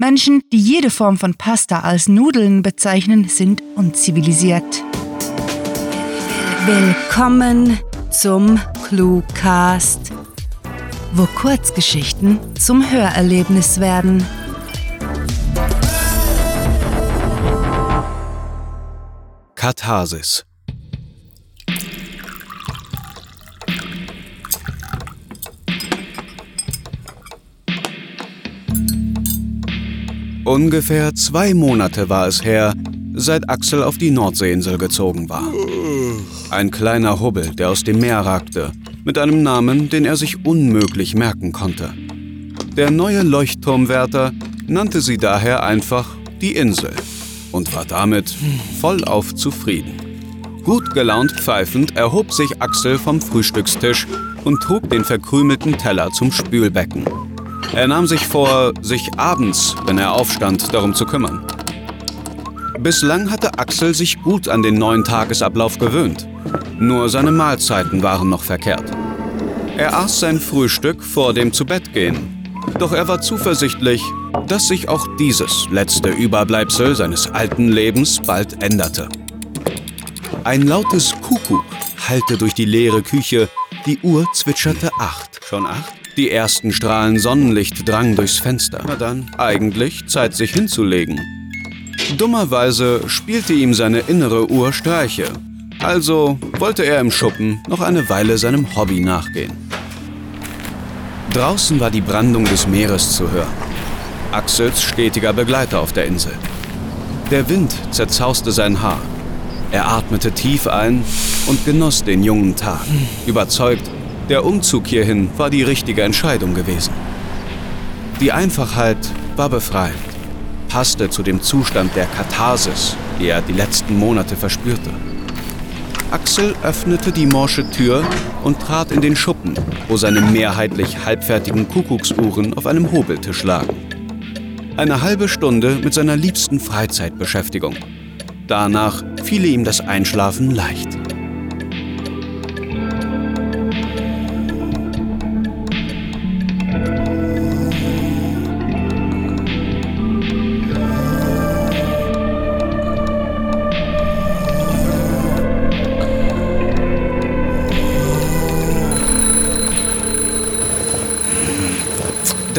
Menschen, die jede Form von Pasta als Nudeln bezeichnen, sind unzivilisiert. Willkommen zum Cluecast, wo Kurzgeschichten zum Hörerlebnis werden. Katharsis Ungefähr zwei Monate war es her, seit Axel auf die Nordseeinsel gezogen war. Ein kleiner Hubbel, der aus dem Meer ragte, mit einem Namen, den er sich unmöglich merken konnte. Der neue Leuchtturmwärter nannte sie daher einfach die Insel und war damit vollauf zufrieden. Gut gelaunt pfeifend erhob sich Axel vom Frühstückstisch und trug den verkrümelten Teller zum Spülbecken. Er nahm sich vor, sich abends, wenn er aufstand, darum zu kümmern. Bislang hatte Axel sich gut an den neuen Tagesablauf gewöhnt. Nur seine Mahlzeiten waren noch verkehrt. Er aß sein Frühstück vor dem Zubettgehen. Doch er war zuversichtlich, dass sich auch dieses letzte Überbleibsel seines alten Lebens bald änderte. Ein lautes Kuckuck hallte durch die leere Küche, die Uhr zwitscherte acht. Schon acht? Die ersten Strahlen Sonnenlicht drangen durchs Fenster. Na dann, eigentlich Zeit, sich hinzulegen. Dummerweise spielte ihm seine innere Uhr Streiche. Also wollte er im Schuppen noch eine Weile seinem Hobby nachgehen. Draußen war die Brandung des Meeres zu hören. Axels stetiger Begleiter auf der Insel. Der Wind zerzauste sein Haar. Er atmete tief ein und genoss den jungen Tag, überzeugt, der Umzug hierhin war die richtige Entscheidung gewesen. Die Einfachheit war befreiend, passte zu dem Zustand der Katharsis, die er die letzten Monate verspürte. Axel öffnete die morsche Tür und trat in den Schuppen, wo seine mehrheitlich halbfertigen Kuckucksuhren auf einem Hobeltisch lagen. Eine halbe Stunde mit seiner liebsten Freizeitbeschäftigung. Danach fiel ihm das Einschlafen leicht.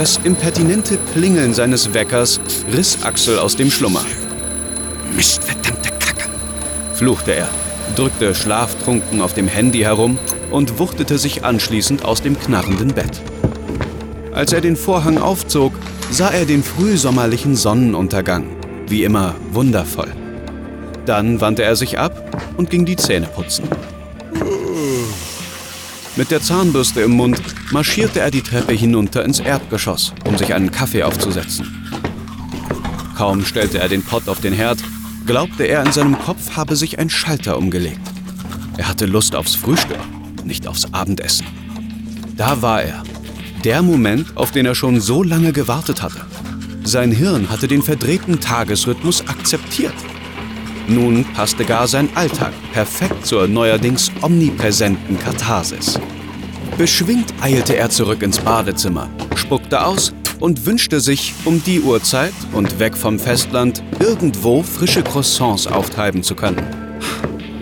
Das impertinente Klingeln seines Weckers riss Axel aus dem Schlummer. Mist, verdammte Kacke! fluchte er, drückte schlaftrunken auf dem Handy herum und wuchtete sich anschließend aus dem knarrenden Bett. Als er den Vorhang aufzog, sah er den frühsommerlichen Sonnenuntergang, wie immer wundervoll. Dann wandte er sich ab und ging die Zähne putzen. Mit der Zahnbürste im Mund marschierte er die Treppe hinunter ins Erdgeschoss, um sich einen Kaffee aufzusetzen. Kaum stellte er den Pott auf den Herd, glaubte er, in seinem Kopf habe sich ein Schalter umgelegt. Er hatte Lust aufs Frühstück, nicht aufs Abendessen. Da war er. Der Moment, auf den er schon so lange gewartet hatte. Sein Hirn hatte den verdrehten Tagesrhythmus akzeptiert. Nun passte gar sein Alltag perfekt zur neuerdings omnipräsenten Katharsis. Beschwingt eilte er zurück ins Badezimmer, spuckte aus und wünschte sich, um die Uhrzeit und weg vom Festland irgendwo frische Croissants auftreiben zu können.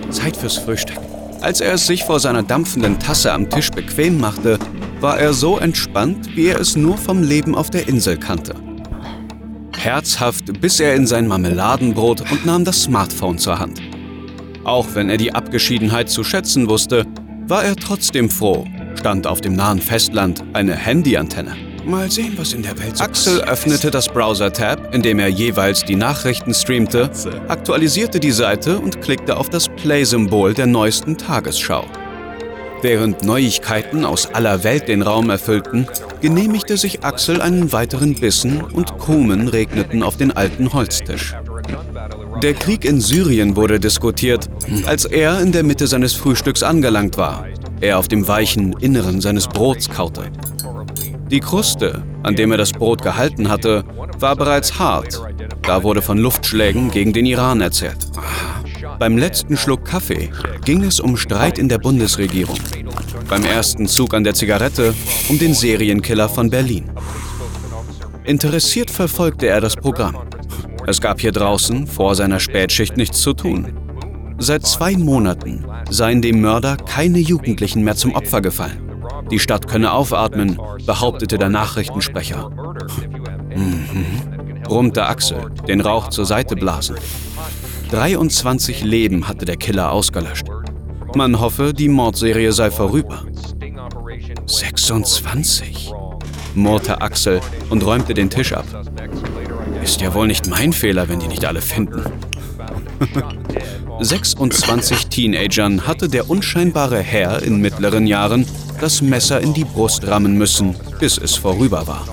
Zeit fürs Frühstück. Als er es sich vor seiner dampfenden Tasse am Tisch bequem machte, war er so entspannt, wie er es nur vom Leben auf der Insel kannte. Herzhaft biss er in sein Marmeladenbrot und nahm das Smartphone zur Hand. Auch wenn er die Abgeschiedenheit zu schätzen wusste, war er trotzdem froh, stand auf dem nahen Festland eine Handyantenne. Mal sehen, was in der Welt so Axel öffnete das Browser-Tab, in dem er jeweils die Nachrichten streamte, aktualisierte die Seite und klickte auf das Play-Symbol der neuesten Tagesschau. Während Neuigkeiten aus aller Welt den Raum erfüllten, genehmigte sich Axel einen weiteren Bissen und Krumen regneten auf den alten Holztisch. Der Krieg in Syrien wurde diskutiert, als er in der Mitte seines Frühstücks angelangt war. Er auf dem weichen Inneren seines Brots kaute. Die Kruste, an dem er das Brot gehalten hatte, war bereits hart. Da wurde von Luftschlägen gegen den Iran erzählt. Beim letzten Schluck Kaffee ging es um Streit in der Bundesregierung. Beim ersten Zug an der Zigarette um den Serienkiller von Berlin. Interessiert verfolgte er das Programm. Es gab hier draußen vor seiner Spätschicht nichts zu tun. Seit zwei Monaten seien dem Mörder keine Jugendlichen mehr zum Opfer gefallen. Die Stadt könne aufatmen, behauptete der Nachrichtensprecher. Mhm. brummte Axel, den Rauch zur Seite blasen. 23 Leben hatte der Killer ausgelöscht. Man hoffe, die Mordserie sei vorüber. 26? murrte Axel und räumte den Tisch ab. Ist ja wohl nicht mein Fehler, wenn die nicht alle finden. 26 Teenagern hatte der unscheinbare Herr in mittleren Jahren das Messer in die Brust rammen müssen, bis es vorüber war.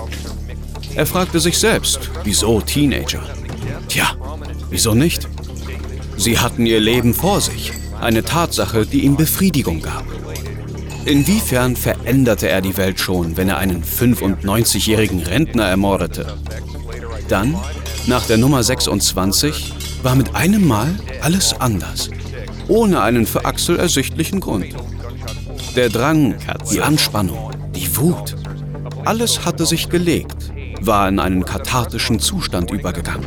Er fragte sich selbst, wieso Teenager? Tja, wieso nicht? Sie hatten ihr Leben vor sich, eine Tatsache, die ihm Befriedigung gab. Inwiefern veränderte er die Welt schon, wenn er einen 95-jährigen Rentner ermordete? Dann, nach der Nummer 26, war mit einem Mal alles anders, ohne einen für Axel ersichtlichen Grund. Der Drang, die Anspannung, die Wut, alles hatte sich gelegt, war in einen kathartischen Zustand übergegangen.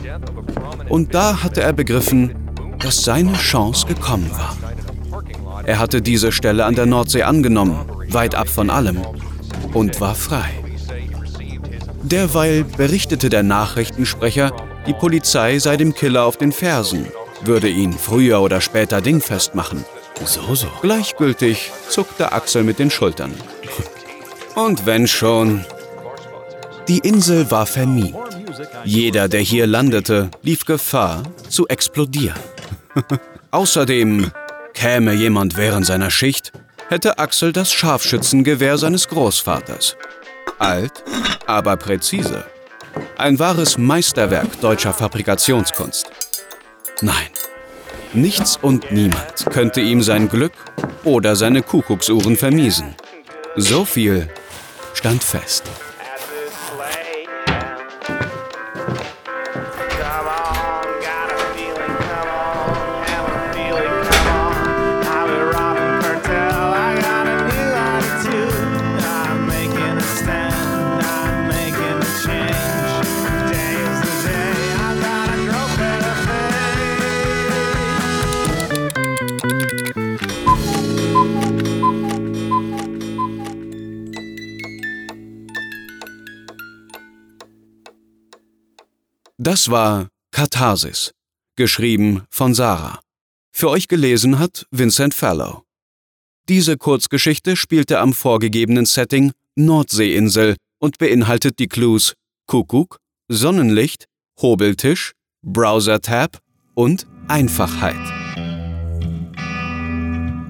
Und da hatte er begriffen, dass seine Chance gekommen war. Er hatte diese Stelle an der Nordsee angenommen, weit ab von allem, und war frei. Derweil berichtete der Nachrichtensprecher, die Polizei sei dem Killer auf den Fersen, würde ihn früher oder später dingfest machen. So, so. Gleichgültig zuckte Axel mit den Schultern. Und wenn schon. Die Insel war vermint. Jeder, der hier landete, lief Gefahr zu explodieren. Außerdem käme jemand während seiner Schicht, hätte Axel das Scharfschützengewehr seines Großvaters. Alt, aber präzise. Ein wahres Meisterwerk deutscher Fabrikationskunst. Nein, Nichts und niemand könnte ihm sein Glück oder seine Kuckucksuhren vermiesen. So viel stand fest. Das war Katharsis, geschrieben von Sarah. Für euch gelesen hat Vincent Fallow. Diese Kurzgeschichte spielte am vorgegebenen Setting Nordseeinsel und beinhaltet die Clues Kuckuck, Sonnenlicht, Hobeltisch, Browser-Tab und Einfachheit.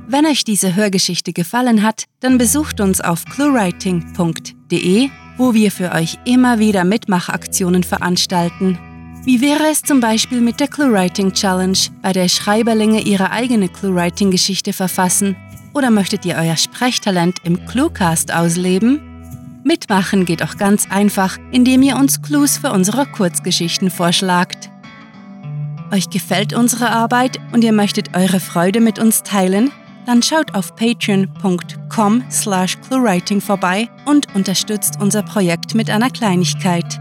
Wenn euch diese Hörgeschichte gefallen hat, dann besucht uns auf cluewriting.de wo wir für euch immer wieder Mitmachaktionen veranstalten. Wie wäre es zum Beispiel mit der ClueWriting Challenge, bei der Schreiberlinge ihre eigene ClueWriting-Geschichte verfassen? Oder möchtet ihr euer Sprechtalent im Cluecast ausleben? Mitmachen geht auch ganz einfach, indem ihr uns Clues für unsere Kurzgeschichten vorschlagt. Euch gefällt unsere Arbeit und ihr möchtet eure Freude mit uns teilen? dann schaut auf patreon.com slash cluewriting vorbei und unterstützt unser Projekt mit einer Kleinigkeit.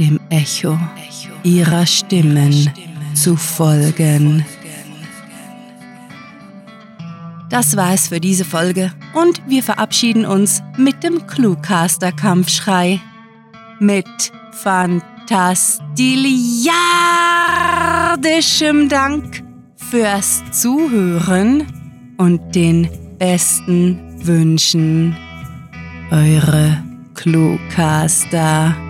dem Echo ihrer Stimmen zu folgen. Das war es für diese Folge und wir verabschieden uns mit dem Cluecaster-Kampfschrei. Mit fantastiliardischem Dank fürs Zuhören und den besten Wünschen. Eure Cluecaster.